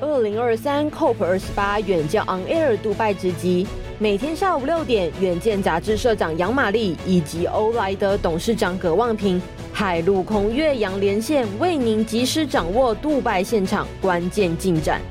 二零二三 COP 二十八远见 On Air 杜拜直击，每天下午六点，远见杂志社长杨玛丽以及欧莱德董事长葛望平，海陆空越洋连线，为您及时掌握杜拜现场关键进展。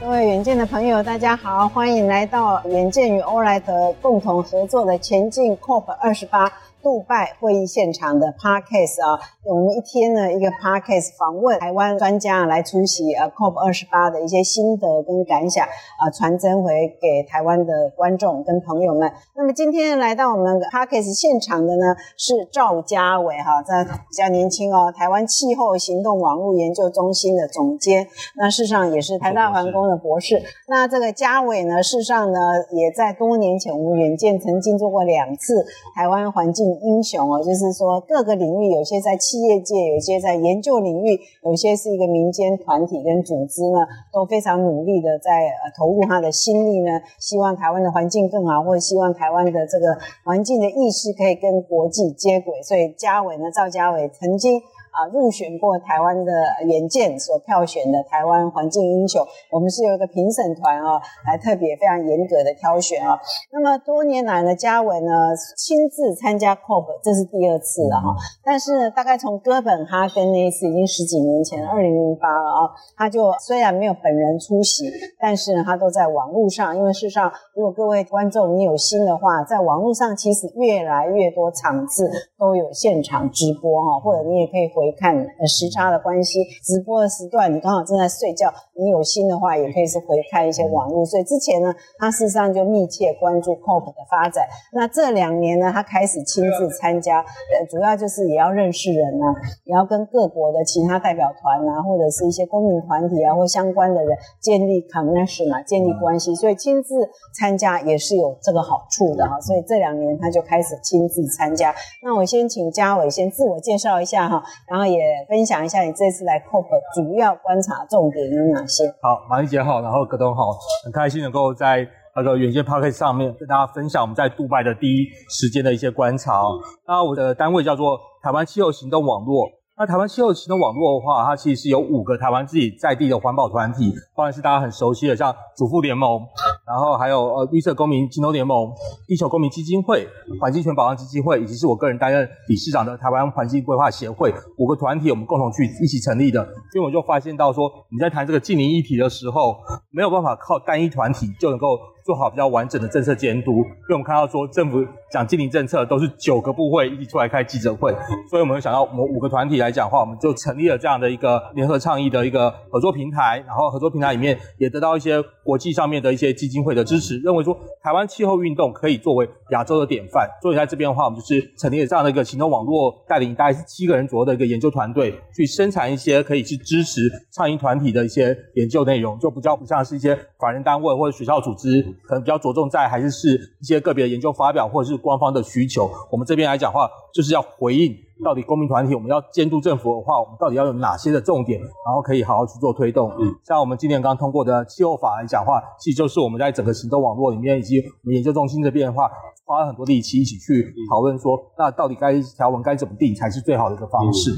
各位远见的朋友，大家好，欢迎来到远见与欧莱德共同合作的前进 COP 二十八。杜拜会议现场的 Podcast 啊，我们一天呢一个 Podcast 访问台湾专家来出席呃 COP 二十八的一些心得跟感想啊，传真回给台湾的观众跟朋友们。那么今天来到我们 Podcast 现场的呢是赵家伟哈，在比较年轻哦，台湾气候行动网络研究中心的总监，那事实上也是台大环工的博士。那这个家伟呢，事实上呢也在多年前我们远见曾经做过两次台湾环境。英雄哦，就是说各个领域，有些在企业界，有些在研究领域，有些是一个民间团体跟组织呢，都非常努力的在呃投入他的心力呢，希望台湾的环境更好，或者希望台湾的这个环境的意识可以跟国际接轨。所以嘉伟呢，赵嘉伟曾经。啊，入选过台湾的远见所票选的台湾环境英雄，我们是有一个评审团啊，来特别非常严格的挑选啊。那么多年来呢，嘉文呢亲自参加 COP，这是第二次了哈。但是呢，大概从哥本哈根那一次已经十几年前，二零零八了啊。他就虽然没有本人出席，但是呢，他都在网络上。因为事实上，如果各位观众你有心的话，在网络上其实越来越多场次都有现场直播哈，或者你也可以回。看呃时差的关系，直播的时段你刚好正在睡觉，你有心的话也可以是回看一些网络。所以之前呢，他事实上就密切关注 COP 的发展。那这两年呢，他开始亲自参加，呃，主要就是也要认识人啊，也要跟各国的其他代表团啊，或者是一些公民团体啊，或相关的人建立 connection 啊，建立关系。所以亲自参加也是有这个好处的哈。所以这两年他就开始亲自参加。那我先请嘉伟先自我介绍一下哈。然后然后也分享一下你这次来 COP 主要观察重点有哪些？好，马丽姐好，然后葛东好，很开心能够在那个远见 Podcast 上面跟大家分享我们在杜拜的第一时间的一些观察。那我的单位叫做台湾气候行动网络。那台湾气候行动网络的话，它其实是有五个台湾自己在地的环保团体，当然是大家很熟悉的，像主妇联盟，然后还有呃绿色公民行动联盟、地球公民基金会、环境权保障基金会，以及是我个人担任理事长的台湾环境规划协会，五个团体我们共同去一起成立的。所以我就发现到说，你在谈这个净零议题的时候，没有办法靠单一团体就能够。做好比较完整的政策监督，因为我们看到说政府讲经营政策都是九个部会一起出来开记者会，所以我们想到我们五个团体来讲的话，我们就成立了这样的一个联合倡议的一个合作平台，然后合作平台里面也得到一些国际上面的一些基金会的支持，认为说台湾气候运动可以作为亚洲的典范，所以在这边的话，我们就是成立了这样的一个行动网络，带领大概是七个人左右的一个研究团队，去生产一些可以去支持倡议团体的一些研究内容，就比较不像是一些法人单位或者学校组织。可能比较着重在还是是一些个别的研究发表或者是官方的需求，我们这边来讲话，就是要回应。到底公民团体我们要监督政府的话，我们到底要有哪些的重点，然后可以好好去做推动？嗯，像我们今年刚通过的气候法来讲的话，其实就是我们在整个行动网络里面以及我们研究中心这边的话，花了很多力气一起去讨论说，那到底该条文该怎么定才是最好的一个方式？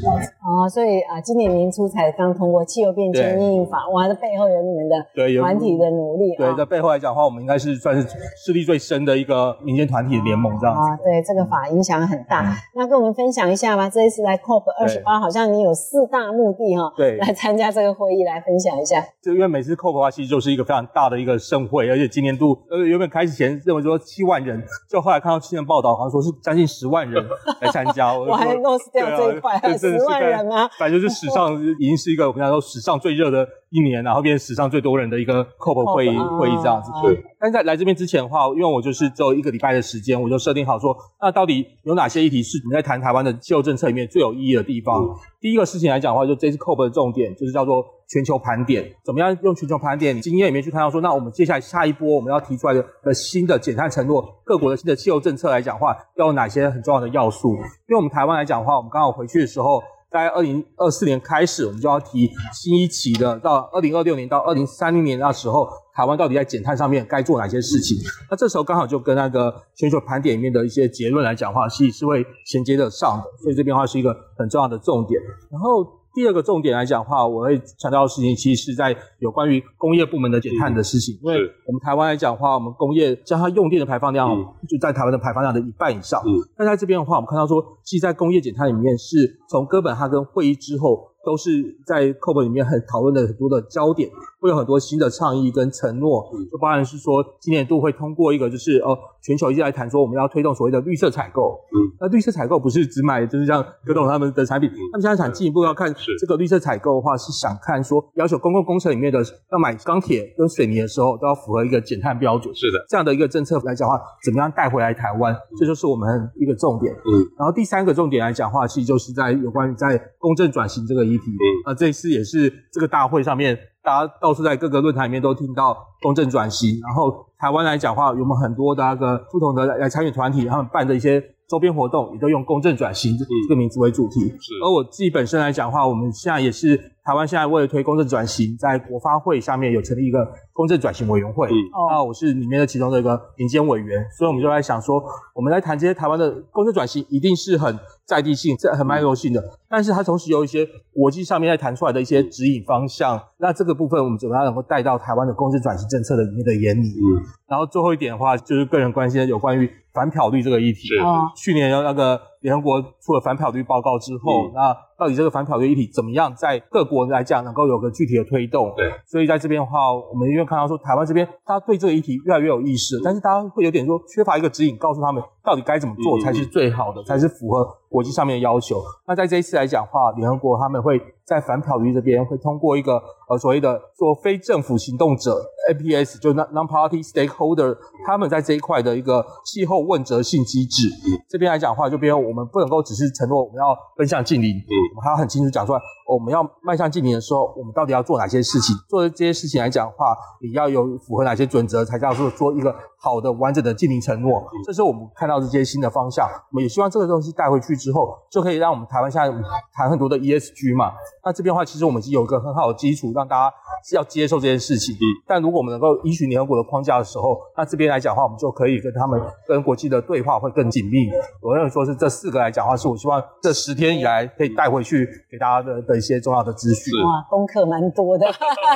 哦，所以啊，今年年初才刚通过气候变迁因应法，哇，这背后有你们的对团体的努力。对，在背后来讲的话，我们应该是算是势力最深的一个民间团体的联盟这样子。啊，对，这个法影响很大。那跟我们分享一下。这一次来 COP 二十八，好像你有四大目的哈，对，来参加这个会议，来分享一下。就因为每次 COP 的话，其实就是一个非常大的一个盛会，而且今年度呃原本开始前认为说七万人，就后来看到新闻报道，好像说是将近十万人来参加。我还 lost 掉这一块，十万人吗？反正就是史上 已经是一个我们讲说史上最热的一年，然后变成史上最多人的一个 COP 会议会议这样子。对。但在来这边之前的话，因为我就是只有一个礼拜的时间，我就设定好说，那到底有哪些议题是你在谈台湾的气候政策里面最有意义的地方？嗯、第一个事情来讲的话，就这次 COP 的重点就是叫做全球盘点，怎么样用全球盘点经验里面去看到说，那我们接下来下一波我们要提出来的的新的减碳承诺，各国的新的气候政策来讲的话，要有哪些很重要的要素？因为我们台湾来讲的话，我们刚好回去的时候。在二零二四年开始，我们就要提新一期的，到二零二六年到二零三零年那时候，台湾到底在减碳上面该做哪些事情？那这时候刚好就跟那个全球盘点里面的一些结论来讲话，是是会衔接得上的，所以这边的话是一个很重要的重点。然后第二个重点来讲的话，我会强调的事情，其实是在有关于工业部门的减碳的事情。嗯、因为我们台湾来讲的话，我们工业将它用电的排放量就在台湾的排放量的一半以上。嗯，那在这边的话，我们看到说，其实，在工业减碳里面，是从哥本哈根会议之后。都是在 COP 里面很讨论的很多的焦点，会有很多新的倡议跟承诺，就包含是说今年度会通过一个，就是呃全球一直在谈说我们要推动所谓的绿色采购。嗯，那绿色采购不是只买就是像葛董他们的产品，他们现在想进一步要看这个绿色采购的话，是想看说要求公共工程里面的要买钢铁跟水泥的时候都要符合一个减碳标准。是的，这样的一个政策来讲的话，怎么样带回来台湾，这就是我们一个重点。嗯，然后第三个重点来讲的话，其实就是在有关于在公正转型这个议题。嗯，啊，这一次也是这个大会上面，大家到处在各个论坛里面都听到公正转型。然后台湾来讲的话，有我们很多的那个不同的来参与团体，他们办的一些周边活动，也都用公正转型这个名字为主题。是。而我自己本身来讲的话，我们现在也是台湾现在为了推公正转型，在国发会下面有成立一个公正转型委员会。嗯。那我是里面的其中的一个民间委员，所以我们就在想说，我们来谈这些台湾的公正转型，一定是很。在地性，这很脉络性的，但是它同时有一些国际上面在谈出来的一些指引方向。那这个部分我们怎么样能够带到台湾的公正转型政策的里面的眼里？嗯，然后最后一点的话，就是个人关心的有关于反漂绿这个议题。是啊，去年那个联合国出了反漂绿报告之后，那到底这个反漂绿议题怎么样在各国来讲能够有个具体的推动？对，所以在这边的话，我们因为看到说台湾这边大家对这个议题越来越有意识，但是大家会有点说缺乏一个指引，告诉他们到底该怎么做才是最好的，才是符合。国际上面的要求，那在这一次来讲的话，联合国他们会在反漂绿这边会通过一个呃所谓的做非政府行动者 NPS，就 Non-Party Stakeholder，他们在这一块的一个气候问责性机制。嗯、这边来讲的话，就比如我们不能够只是承诺我们要奔向近邻，嗯，我们还要很清楚讲出来，我们要迈向近邻的时候，我们到底要做哪些事情？做的这些事情来讲的话，你要有符合哪些准则，才叫做做一个好的完整的净零承诺。嗯、这是我们看到这些新的方向，我们也希望这个东西带回去。之后就可以让我们台湾现在谈很多的 ESG 嘛，那这边的话，其实我们已经有一个很好的基础，让大家是要接受这件事情。嗯，但如果我们能够依循联合国的框架的时候，那这边来讲的话，我们就可以跟他们跟国际的对话会更紧密。我认为说是这四个来讲的话，是我希望这十天以来可以带回去给大家的的一些重要的资讯。哇，功课蛮多的。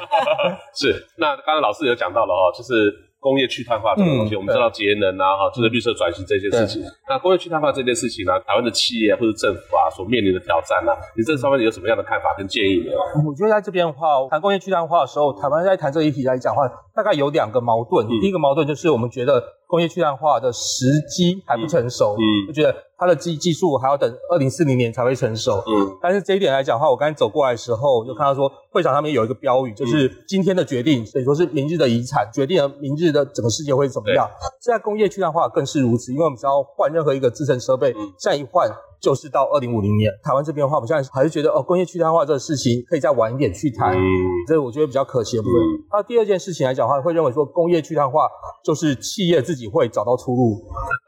是，那刚刚老师有讲到了哦，就是。工业去碳化这个东西，嗯、我们知道节能啊，哈，就是绿色转型这件事情。那工业去碳化这件事情呢，台湾的企业或者政府啊，所面临的挑战呢、啊，你这上面有什么样的看法跟建议呢？我觉得在这边的话，谈工业去碳化的时候，台湾在谈这个议题来讲的话，大概有两个矛盾。嗯、第一个矛盾就是我们觉得。工业去碳化的时机还不成熟，嗯，就觉得它的技技术还要等二零四零年才会成熟，嗯。但是这一点来讲的话，我刚才走过来的时候，就看到说会场上面有一个标语，就是今天的决定，所以说是明日的遗产，决定了明日的整个世界会怎么样。现在工业去碳化更是如此，因为我们只要换任何一个制程设备，现在一换。就是到二零五零年，台湾这边的话，我们现在还是觉得哦，工业去碳化这个事情可以再晚一点去谈，嗯、这我觉得比较可惜的部分。那、嗯、第二件事情来讲的话，会认为说工业去碳化就是企业自己会找到出路，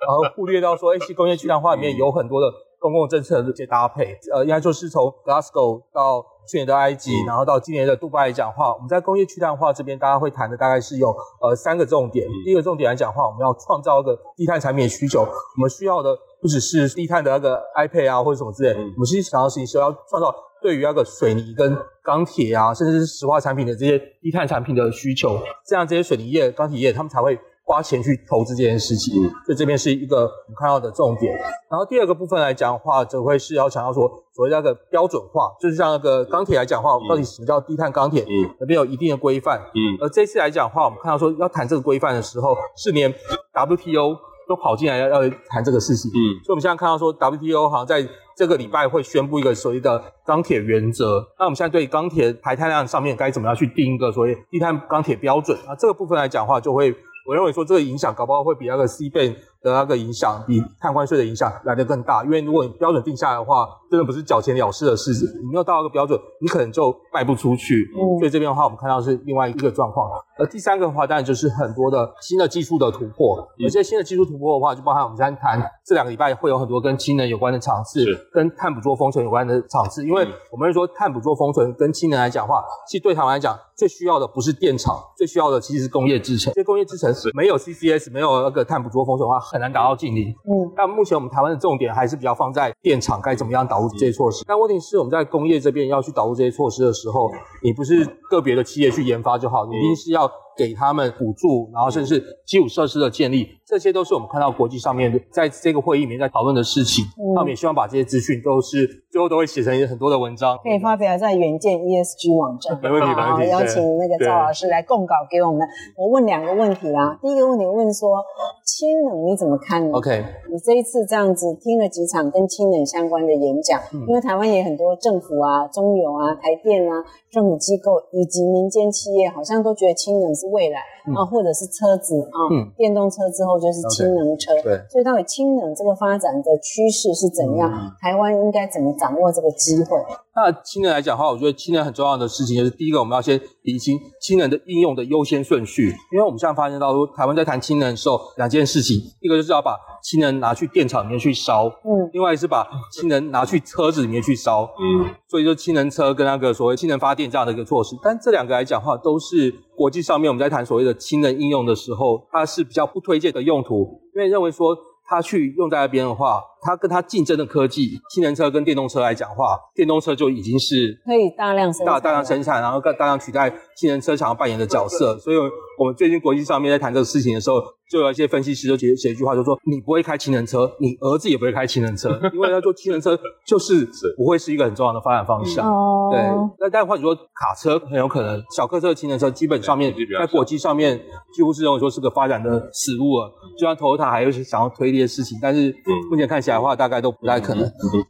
然后忽略到说，哎，工业去碳化里面有很多的公共政策的这些搭配。呃，应该就是从 Glasgow 到去年的埃及，然后到今年的杜拜来讲的话，我们在工业去碳化这边，大家会谈的大概是有呃三个重点。第一个重点来讲的话，我们要创造一个低碳产品的需求，我们需要的。不只是低碳的那个 iPad 啊，或者什么之类，嗯、我们其实想要是说要创造对于那个水泥跟钢铁啊，甚至是石化产品的这些低碳产品的需求，这样这些水泥业、钢铁业他们才会花钱去投资这件事情。嗯、所以这边是一个我们看到的重点。然后第二个部分来讲的话，则会是要强调说所谓那个标准化，就是像那个钢铁来讲的话，到底什么叫低碳钢铁？嗯，那边有一定的规范。嗯，而这次来讲的话，我们看到说要谈这个规范的时候，是连 WTO。都跑进来要要谈这个事情，嗯，所以我们现在看到说，WTO 好像在这个礼拜会宣布一个所谓的钢铁原则。那我们现在对钢铁排碳量上面该怎么样去定一个所谓低碳钢铁标准？那这个部分来讲的话，就会我认为说这个影响搞不好会比那个 C 贝的那个影响，比碳关税的影响来得更大。因为如果你标准定下来的话，真的不是缴钱了事的事，你没有到那个标准，你可能就卖不出去。嗯，所以这边的话，我们看到是另外一个状况。而第三个的话，当然就是很多的新的技术的突破。有些新的技术突破的话，就包含我们现在谈这两个礼拜会有很多跟氢能有关的场次，跟碳捕捉封存有关的场次。因为我们说碳捕捉封存跟氢能来讲的话，其实对台湾来讲，最需要的不是电厂，最需要的其实是工业制成。这些工业制成是没有 CCS，没有那个碳捕捉封存的话，很难达到净零。嗯，但目前我们台湾的重点还是比较放在电厂该怎么样导入这些措施。但问题是我们在工业这边要去导入这些措施的时候，你不是个别的企业去研发就好，你一定是要。给他们补助，然后甚至基础设施的建立，这些都是我们看到国际上面在这个会议里面在讨论的事情。那我们也希望把这些资讯都是最后都会写成很多的文章，可以发表在远见 ESG 网站。没问题，没问题。邀请那个赵老师来供稿给我们。我问两个问题啦，第一个问题问说，氢能你怎么看呢？OK，你这一次这样子听了几场跟氢能相关的演讲，嗯、因为台湾也很多政府啊、中油啊、台电啊、政府机构以及民间企业，好像都觉得氢能是。未来啊，或者是车子啊，嗯、电动车之后就是氢能车。对，所以到底氢能这个发展的趋势是怎样？嗯、台湾应该怎么掌握这个机会？那氢能来讲的话，我觉得氢能很重要的事情就是，第一个我们要先理清氢能的应用的优先顺序。因为我们现在发现到说，台湾在谈氢能的时候，两件事情，一个就是要把氢能拿去电厂里面去烧，嗯，另外是把氢能拿去车子里面去烧，嗯，所以就氢能车跟那个所谓氢能发电这样的一个措施。但这两个来讲的话，都是国际上面我们在谈所谓的氢能应用的时候，它是比较不推荐的用途，因为认为说。它去用在那边的话，它跟它竞争的科技，氢能车跟电动车来讲话，电动车就已经是可以大量生产，大大量生产，然后大大量取代氢能车想要扮演的角色。所以，我们最近国际上面在谈这个事情的时候，就有一些分析师就写写一句话，就说：你不会开氢能车，你儿子也不会开氢能车，因为要做氢能车就是不会是一个很重要的发展方向。对，那但换句话说，卡车很有可能，小客车的氢能车基本上面在国际上面几乎是认为说是个发展的死路了。就像 Toyota 还有些想要推这些事情，但是目前看起来的话，大概都不太可能。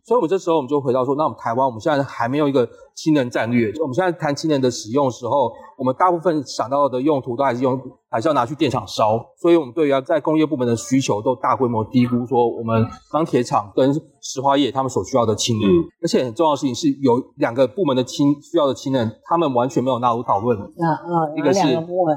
所以，我们这时候我们就回到说，那我们台湾我们现在还没有一个氢能战略。就我们现在谈氢能的使用的时候，我们大部分想到的用途都还是用。还是要拿去电厂烧，所以我们对于在工业部门的需求都大规模低估，说我们钢铁厂跟石化业他们所需要的氢能，嗯、而且很重要的事情是有两个部门的氢需要的氢能，他们完全没有纳入讨论。啊啊，一个是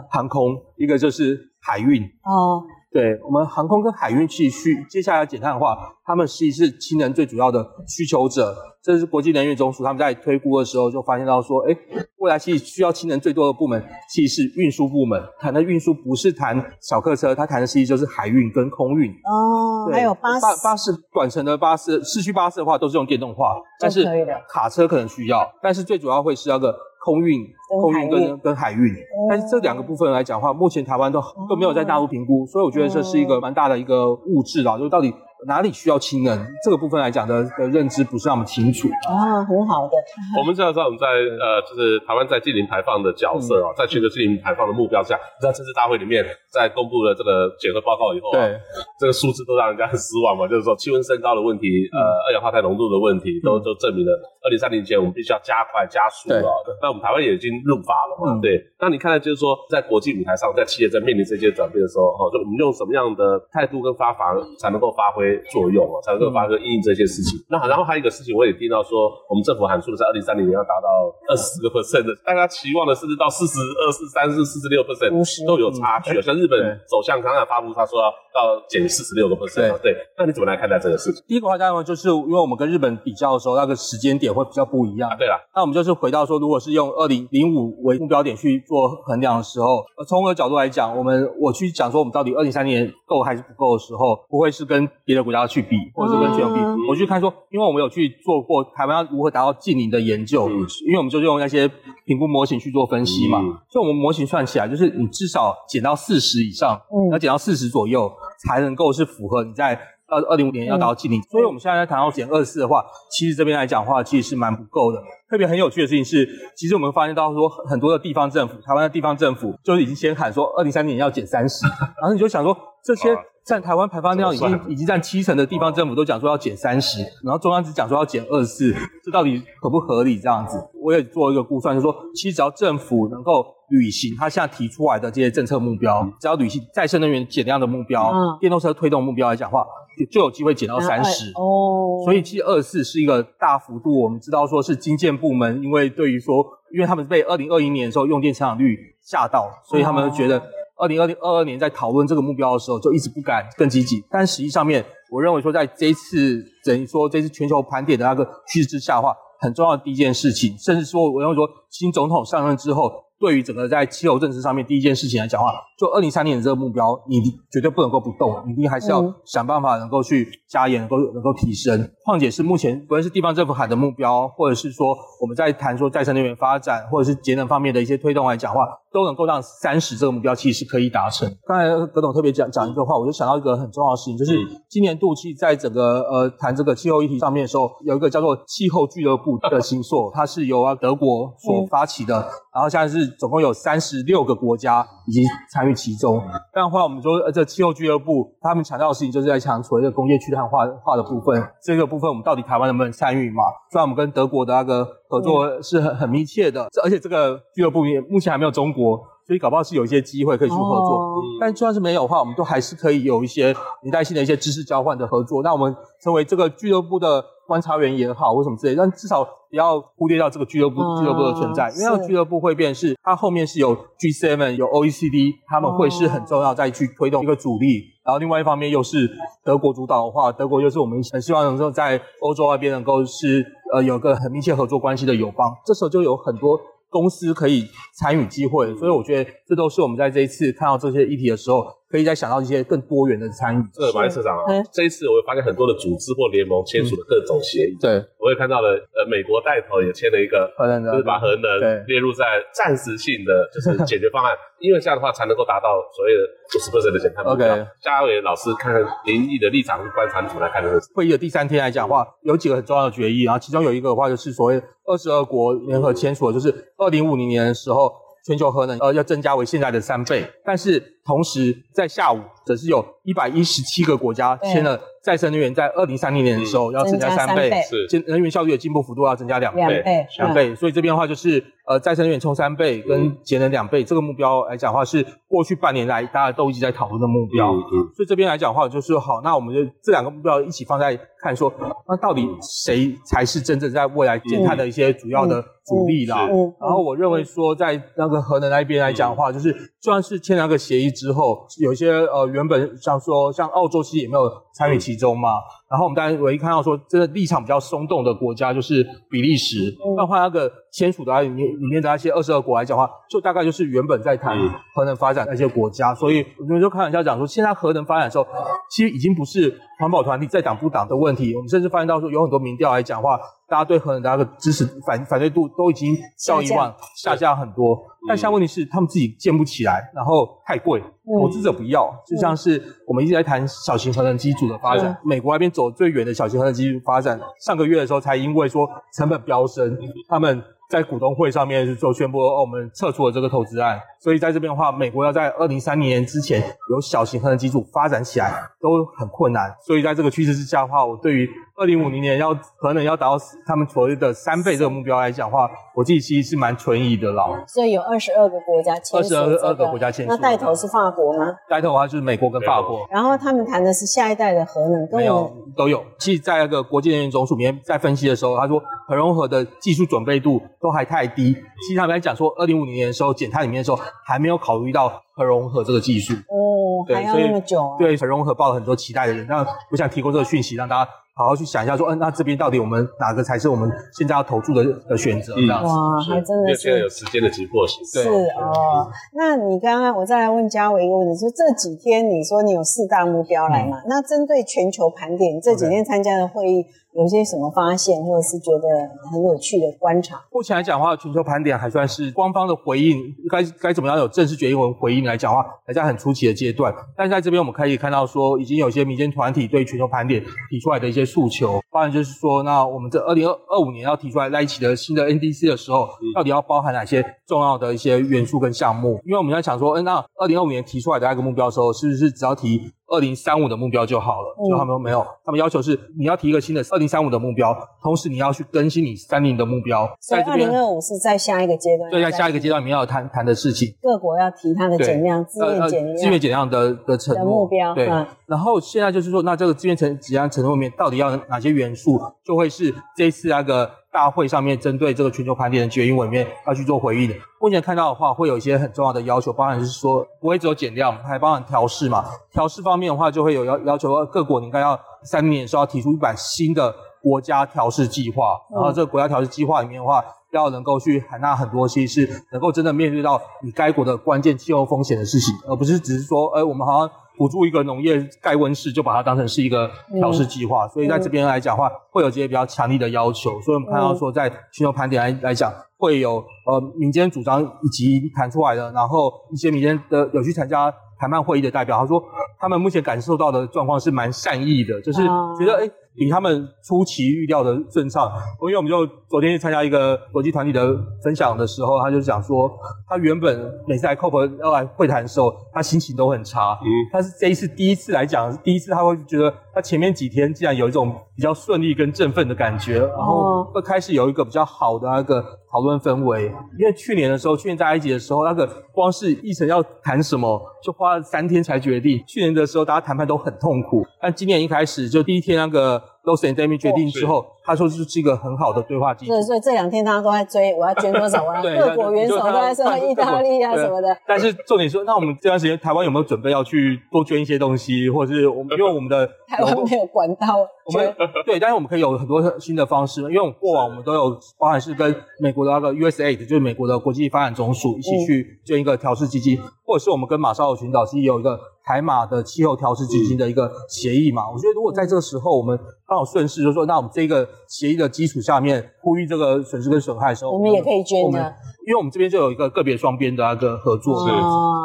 航空，一个就是海运。哦。对，我们航空跟海运其实需接下来要减碳的话，他们其实是氢能最主要的需求者。这是国际能源总署他们在推估的时候就发现到说，哎，未来其实需要氢能最多的部门其实是运输部门。谈的运输不是谈小客车，它谈的其实就是海运跟空运。哦，还有巴士。巴巴士短程的巴士，市区巴士的话都是用电动化，但是卡车可能需要，但是最主要会是那个。空运、空运跟跟海运，但是这两个部分来讲的话，目前台湾都都没有在大陆评估，所以我觉得这是一个蛮大的一个物质啦，就是到底。哪里需要亲人？这个部分来讲的的认知不是那么清楚啊，很好的。我们知道在我们在呃，就是台湾在净零排放的角色啊，嗯、在全球净零排放的目标下，在这次大会里面，在公布了这个检核报告以后、啊，对这个数字都让人家很失望嘛，就是说气温升高的问题，嗯、呃，二氧化碳浓度的问题，都都证明了二零三零前我们必须要加快加速了。对那我们台湾也已经入法了嘛，嗯、对。那你看到就是说，在国际舞台上，在企业在面临这些转变的时候，哈，就我们用什么样的态度跟方法才能够发挥？作用哦，才能够发生应应这些事情。嗯、那然后还有一个事情，我也听到说，我们政府喊出的在二零三零年要达到二十四个 percent 的，大家期望的甚至到四十二、四三、四四十六 percent 都有差距。像日本首相刚刚发布，他说要到减四十六个 percent。对，那你怎么来看待这个事情？第一个话当然就是因为我们跟日本比较的时候，那个时间点会比较不一样。啊、对了，那我们就是回到说，如果是用二零零五为目标点去做衡量的时候，从我的角度来讲，我们我去讲说我们到底二零三零年够还是不够的时候，不会是跟别的国家去比。或者是跟全球比，嗯、我去看说，因为我们有去做过台湾要如何达到近零的研究，嗯、因为我们就用那些评估模型去做分析嘛，嗯、所以我们模型算起来，就是你至少减到四十以上，嗯、要减到四十左右，才能够是符合你在二二零五年要达到近零。嗯、所以我们现在在谈到减二十四的话，其实这边来讲的话，其实是蛮不够的。特别很有趣的事情是，其实我们发现到说，很多的地方政府，台湾的地方政府就已经先喊说二零三零年要减三十，然后你就想说这些。占台湾排放量已经已经占七成的地方政府都讲说要减三十，然后中央只讲说要减二十四，这到底合不合理？这样子，我也做一个估算，就是说，其实只要政府能够履行他现在提出来的这些政策目标，只要履行再生能源减量的目标，嗯，电动车推动目标来讲的话，就有机会减到三十。哦，所以其实二四是一个大幅度。我们知道说是经建部门，因为对于说，因为他们被二零二一年的时候用电成长率吓到，所以他们觉得。二零二零二二年在讨论这个目标的时候，就一直不敢更积极。但实际上面，我认为说，在这一次等于说这次全球盘点的那个趋势之下的话，很重要的第一件事情，甚至说我认为说新总统上任之后对于整个在气候政策上面第一件事情来讲的话，就二零三零年这个目标，你绝对不能够不动，你一定还是要想办法能够去加严，能够能够提升。况且是目前不论是地方政府喊的目标，或者是说我们在谈说再生能源发展，或者是节能方面的一些推动来讲的话，都能够让三十这个目标其实可以达成。刚才葛董特别讲讲一个话，我就想到一个很重要的事情，就是今年度其实在整个呃谈这个气候议题上面的时候，有一个叫做气候俱乐部的新作，它是由啊德国所发起的，然后现在是。总共有三十六个国家已经参与其中。这样的话，我们说，呃，这气候俱乐部他们强调的事情，就是在强调这个工业去碳化化的部分。这个部分，我们到底台湾能不能参与嘛？虽然我们跟德国的那个合作是很很密切的，而且这个俱乐部也目前还没有中国，所以搞不好是有一些机会可以去合作。哦、但就算是没有的话，我们都还是可以有一些连带性的一些知识交换的合作。那我们成为这个俱乐部的观察员也好，或什么之类，但至少。不要忽略掉这个俱乐部俱乐部的存在，嗯、因为那个俱乐部会变是它后面是有 G7 有 OECD，他们会是很重要再去推动一个主力。然后另外一方面又是德国主导的话，德国又是我们很希望能够在欧洲那边能够是呃有个很密切合作关系的友邦。这时候就有很多公司可以参与机会，所以我觉得这都是我们在这一次看到这些议题的时候。可以再想到一些更多元的参与。这个马社长啊，嗯、这一次我会发现很多的组织或联盟签署了各种协议。对，我也看到了，呃，美国带头也签了一个，核能，就是把核能列入在暂时性的就是解决方案，因为这样的话才能够达到所谓的五十 percent 的减碳目标。OK，嘉伟老师看看民意的立场是观察怎么来看这个事。会议的第三天来讲的话，有几个很重要的决议，然后其中有一个的话就是所谓二十二国联合签署的，就是二零五零年的时候。全球核能呃要增加为现在的三倍，但是同时在下午则是有一百一十七个国家签了再生能源在二零三零年的时候要增加三倍，是能源效率的进步幅度要增加两倍，两倍，两倍，所以这边的话就是呃再生能源冲三倍跟节能两倍这个目标来讲的话是过去半年来大家都一直在讨论的目标，所以这边来讲的话就是好，那我们就这两个目标一起放在看说，那到底谁才是真正在未来减碳的一些主要的。主力啦，然后我认为说，在那个核能那边来讲的话，就是就算是签了那个协议之后，有些呃原本像说像澳洲其实也没有参与其中嘛。然后我们当然唯一看到说，真的立场比较松动的国家就是比利时。那换那个签署的里面里面的那些二十二国来讲的话，就大概就是原本在谈核能发展那些国家。所以我们就开玩笑讲说，现在核能发展的时候，其实已经不是环保团体在挡不挡的问题。我们甚至发现到说，有很多民调来讲的话。大家对核能大家的支持反反对度都已经到一万下降很多，但现在问题是他们自己建不起来，然后太贵，投资者不要。就像是我们一直在谈小型核能机组的发展，美国那边走最远的小型核能机组发展，上个月的时候才因为说成本飙升，他们。在股东会上面是做宣布，哦，我们撤出了这个投资案。所以在这边的话，美国要在二零三零年之前有小型核能机组发展起来都很困难。所以在这个趋势之下的话，我对于二零五零年要核能要达到他们所谓的三倍这个目标来讲的话，我自己其实是蛮存疑的啦。所以有二十二个国家签署，二十二个国家签署。那带头是法国吗？带头的话就是美国跟法国。然后他们谈的是下一代的核能，没有都有。其实在那个国际能源总署里面在分析的时候，他说核融合的技术准备度。都还太低。其实他们在讲说，二零五零年的时候减碳里面的时候，还没有考虑到核融合这个技术。哦，对，还要那么久啊。对核融合抱了很多期待的人，那我想提供这个讯息，让大家好好去想一下，说，嗯，那这边到底我们哪个才是我们现在要投注的的选择？这样子。哇，还真的是。现在有时间的急迫性。是哦。那你刚刚我再来问嘉伟一个问题，就这几天你说你有四大目标来嘛？嗯、那针对全球盘点，这几天参加的会议。有些什么发现，或者是觉得很有趣的观察？目前来讲的话，全球盘点还算是官方的回应，该该怎么样有正式决议文回应来讲的话，还在很初期的阶段。但是在这边我们可以看到说，已经有些民间团体对全球盘点提出来的一些诉求，当然就是说，那我们这二零二五年要提出来在一起的新的 NDC 的时候，到底要包含哪些重要的一些元素跟项目？因为我们在想说，嗯，那二零二五年提出来的那个目标的时候，是不是只要提？二零三五的目标就好了，就他们没有，他们要求是你要提一个新的二零三五的目标，同时你要去更新你三零的目标。所以二零二五是在下一个阶段，对，在下一个阶段你们要谈谈的事情。各国要提它的减量、自愿减量、自愿减量的的承诺目标。对，然后现在就是说，那这个自愿承减量承诺里面到底要哪些元素，就会是这次那个。大会上面针对这个全球盘点的决议文里面要去做回应的。目前看到的话，会有一些很重要的要求，包含是说不会只有减量，还包含调试嘛。调试方面的话，就会有要要求各国你应该要三年的时候要提出一版新的国家调试计划，然后这个国家调试计划里面的话，要能够去涵纳很多，其实是能够真的面对到你该国的关键气候风险的事情，而不是只是说，哎，我们好像补助一个农业盖温室，就把它当成是一个调试计划。所以在这边来讲的话，会有这些比较强力的要求。所以我们看到说，在全球盘点来来讲，会有呃民间主张以及谈出来的，然后一些民间的有去参加谈判会议的代表，他说他们目前感受到的状况是蛮善意的，就是觉得哎。比他们出其预料的顺畅，因为我们就昨天去参加一个国际团体的分享的时候，他就讲说，他原本每次来 COP 要来会谈的时候，他心情都很差。嗯，但是这一次第一次来讲，第一次他会觉得他前面几天竟然有一种比较顺利跟振奋的感觉，然后会开始有一个比较好的那个讨论氛围。因为去年的时候，去年在埃及的时候，那个光是议程要谈什么，就花了三天才决定。去年的时候，大家谈判都很痛苦，但今年一开始就第一天那个。Loss and Damage 决定之后，他说这是一个很好的对话机制。所以这两天大家都在追，我要捐多少？我要 各国元首都在说意大利啊什么的。但是重点说，那我们这段时间台湾有没有准备要去多捐一些东西，或者是我们因为我们的台湾没有管道，我们对，但是我们可以有很多新的方式，因为我们过往我们都有，包含是跟美国的那个 USAID，就是美国的国际发展总署一起去捐一个调试基金，或者是我们跟马绍尔群岛其实也有一个。台马的气候调适基金的一个协议嘛，我觉得如果在这个时候我们刚好顺势，就是说，那我们这个协议的基础下面呼吁这个损失跟损害的时候，我们也可以捐的，因为我们这边就有一个个别双边的那个合作，是，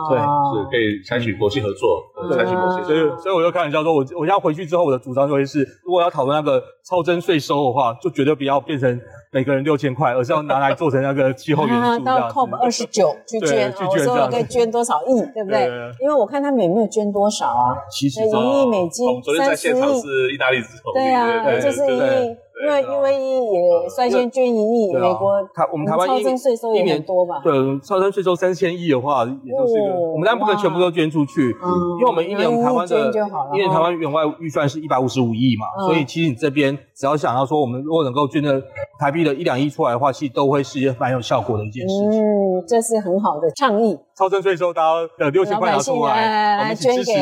对，是可以采取国际合作，采取国际，所以所以我就开玩笑说，我我要回去之后，我的主张就会是，如果要讨论那个超征税收的话，就绝对不要变成。每个人六千块，而是要拿来做成那个气候援助。到 COP 二十九去捐，我说我可以捐多少亿，对不对？因为我看他们也没有捐多少啊？其实一亿美金，昨天在现场是意大利之后。对啊，就是一亿，因为因为也率先捐一亿，美国台我们台湾超征税收也很多吧？对，超征税收三千亿的话，也就是个，我们当然不可能全部都捐出去，因为我们一年我们台湾的，一年台湾员外预算是一百五十五亿嘛，所以其实你这边只要想要说，我们如果能够捐的台币的一两亿出来的话，其实都会是一蛮有效果的一件事情。嗯，这是很好的倡议。超征税收，大家的六千块拿出来，我们支持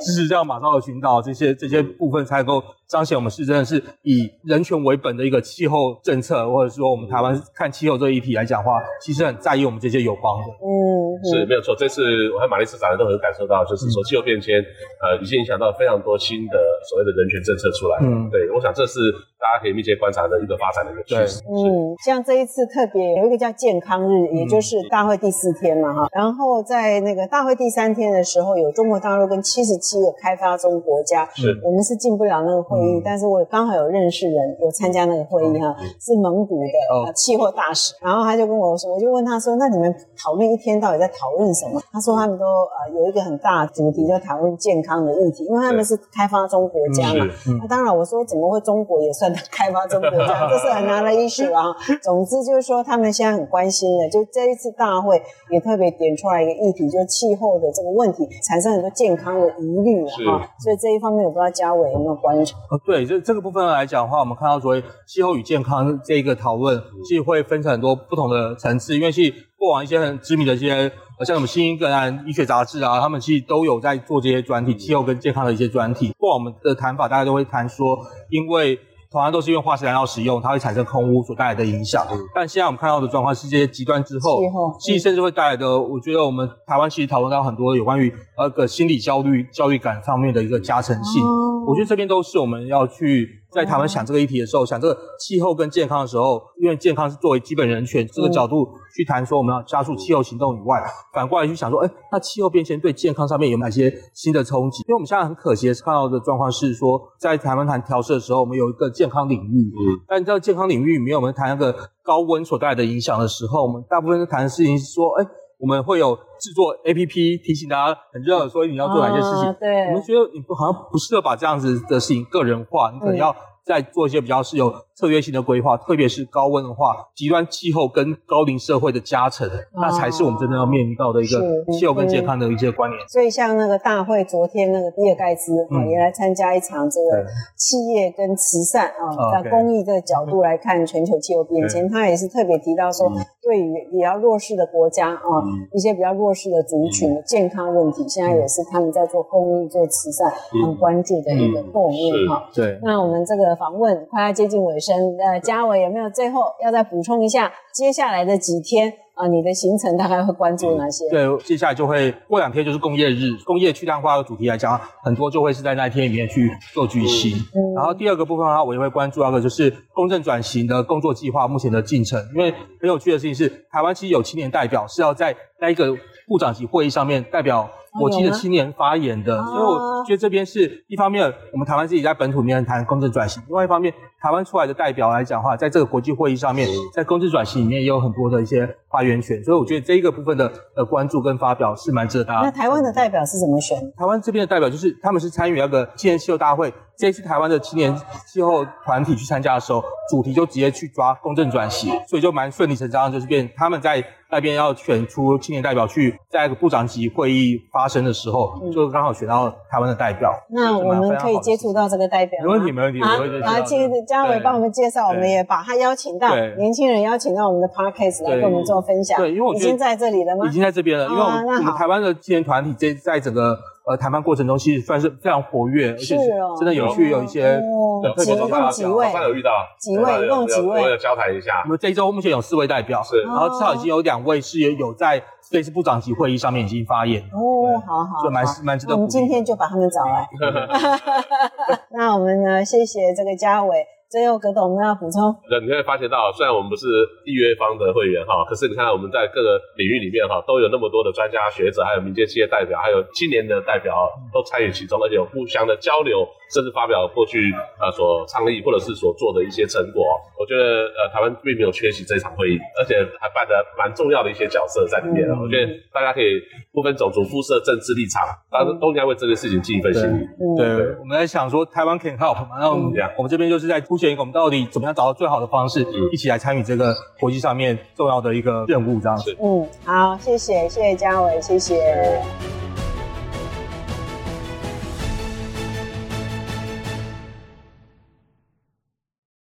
支持这样马绍尔群岛这些这些部分，才能够彰显我们是真的是以人权为本的一个气候政策，或者说我们台湾看气候这一题来讲的话，其实很在意我们这些友邦的。嗯，是没有错。这次我和玛丽斯长都很感受到，就是说气候变迁，呃，已经影响到非常多新的所谓的人权政策出来。嗯，对，我想这是大家可以密切观察的一个发展的一个趋势。嗯，像这一次特别有一个叫健康日，也就是大会第四天嘛，哈，然后。然后在那个大会第三天的时候，有中国大陆跟七十七个开发中国家，是我们是进不了那个会议，嗯、但是我刚好有认识人有参加那个会议哈，嗯、是蒙古的、哦、气候大使，然后他就跟我说，我就问他说，那你们讨论一天到底在讨论什么？他说他们都呃有一个很大的主题，就讨论健康的议题，因为他们是开发中国家嘛。那、嗯啊、当然我说怎么会中国也算开发中国家？这是很难的 issue 啊。总之就是说他们现在很关心的，就这一次大会也特别点出。另外一个议题就是气候的这个问题，产生很多健康的疑虑啊，所以这一方面我不知道嘉伟有没有观察。哦，对，这这个部分来讲的话，我们看到所谓气候与健康这一个讨论，其实会分成很多不同的层次，因为其实过往一些很知名的一些，像什么新英格兰医学杂志啊，他们其实都有在做这些专题，气候跟健康的一些专题。过往我们的谈法，大家都会谈说，因为。同样都是因为化石燃料使用，它会产生空污所带来的影响。但现在我们看到的状况是这些极端之后，其实甚至会带来的，我觉得我们台湾其实讨论到很多有关于那个心理焦虑、焦虑感上面的一个加成性。我觉得这边都是我们要去在台湾想这个议题的时候，想这个气候跟健康的时候，因为健康是作为基本人权这个角度去谈说我们要加速气候行动以外，反过来去想说，哎，那气候变迁对健康上面有哪些新的冲击？因为我们现在很可惜看到的状况是说，在台湾谈调适的时候，我们有一个健康领域，嗯，但在健康领域里面，我们谈那个高温所带来的影响的时候，我们大部分谈的事情是说，哎，我们会有制作 APP 提醒大家很热，所以你要做哪些事情？啊、对，我们觉得你不好像不适合把这样子的事情个人化，你可能要再做一些比较是有针策略性的规划，特别是高温化、极端气候跟高龄社会的加成，哦、那才是我们真正要面临到的一个气候跟健康的一些关联。所以，像那个大会，昨天那个比尔盖茨啊也来参加一场这个企业跟慈善啊，在公益这个角度来看全球气候变迁，他也是特别提到说，对于比较弱势的国家啊，一些比较弱势的族群的健康问题，现在也是他们在做公益、做慈善很关注的一个动力哈。对，那我们这个访问快要接近尾声，呃，嘉伟有没有最后要再补充一下接下来的几天？啊，你的行程大概会关注哪些？对，接下来就会过两天就是工业日，工业去碳化的主题来讲，很多就会是在那一天里面去做举行。嗯，然后第二个部分的话，我也会关注那个就是公正转型的工作计划目前的进程，因为很有趣的事情是，台湾其实有青年代表是要在那一个部长级会议上面代表。我记得青年发言的，所以我觉得这边是一方面，我们台湾自己在本土里面谈公正转型；另外一方面，台湾出来的代表来讲的话，在这个国际会议上面，在公正转型里面也有很多的一些发言权。所以我觉得这一个部分的呃关注跟发表是蛮值得大家。那台湾的代表是怎么选？台湾这边的代表就是他们是参与那个青年气候大会，这一次台湾的青年气候团体去参加的时候，主题就直接去抓公正转型，所以就蛮顺理成章，就是变他们在。那边要选出青年代表去，在一个部长级会议发生的时候，嗯、就刚好选到台湾的代表。那我们可以接触到这个代表吗？没问题，没问题。啊，好，请嘉伟帮我们介绍，我们也把他邀请到年轻人，邀请到我们的 Podcast 来跟我们做分享。对，因为我已经在这里了吗？已经在这边了，因为我们，我们台湾的青年团体在在整个。呃，谈判过程中其实算是非常活跃，而且真的有去有一些特别的几位，有遇到几位，一共几位，我有交谈一下。我们这一周目前有四位代表，是，然后至少已经有两位是有在类似部长级会议上面已经发言。哦，好好，就蛮蛮值得。我们今天就把他们找来。那我们呢？谢谢这个嘉伟。最后，葛董，我们要补充。对，你会发现到，虽然我们不是预约方的会员哈，可是你看我们在各个领域里面哈，都有那么多的专家学者，还有民间企业代表，还有青年的代表都参与其中，而且有互相的交流。甚至发表过去呃所倡议或者是所做的一些成果，我觉得呃台湾并没有缺席这场会议，而且还扮的蛮重要的一些角色在里面。嗯、我觉得大家可以不分种族、肤色、政治立场，大家都应该为这个事情尽一份心力。对，我们在想说台湾 can help 嘛，那我们、嗯、我们这边就是在凸显一个我们到底怎么样找到最好的方式，嗯、一起来参与这个国际上面重要的一个任务这样子。嗯，好，谢谢谢谢嘉伟，谢谢。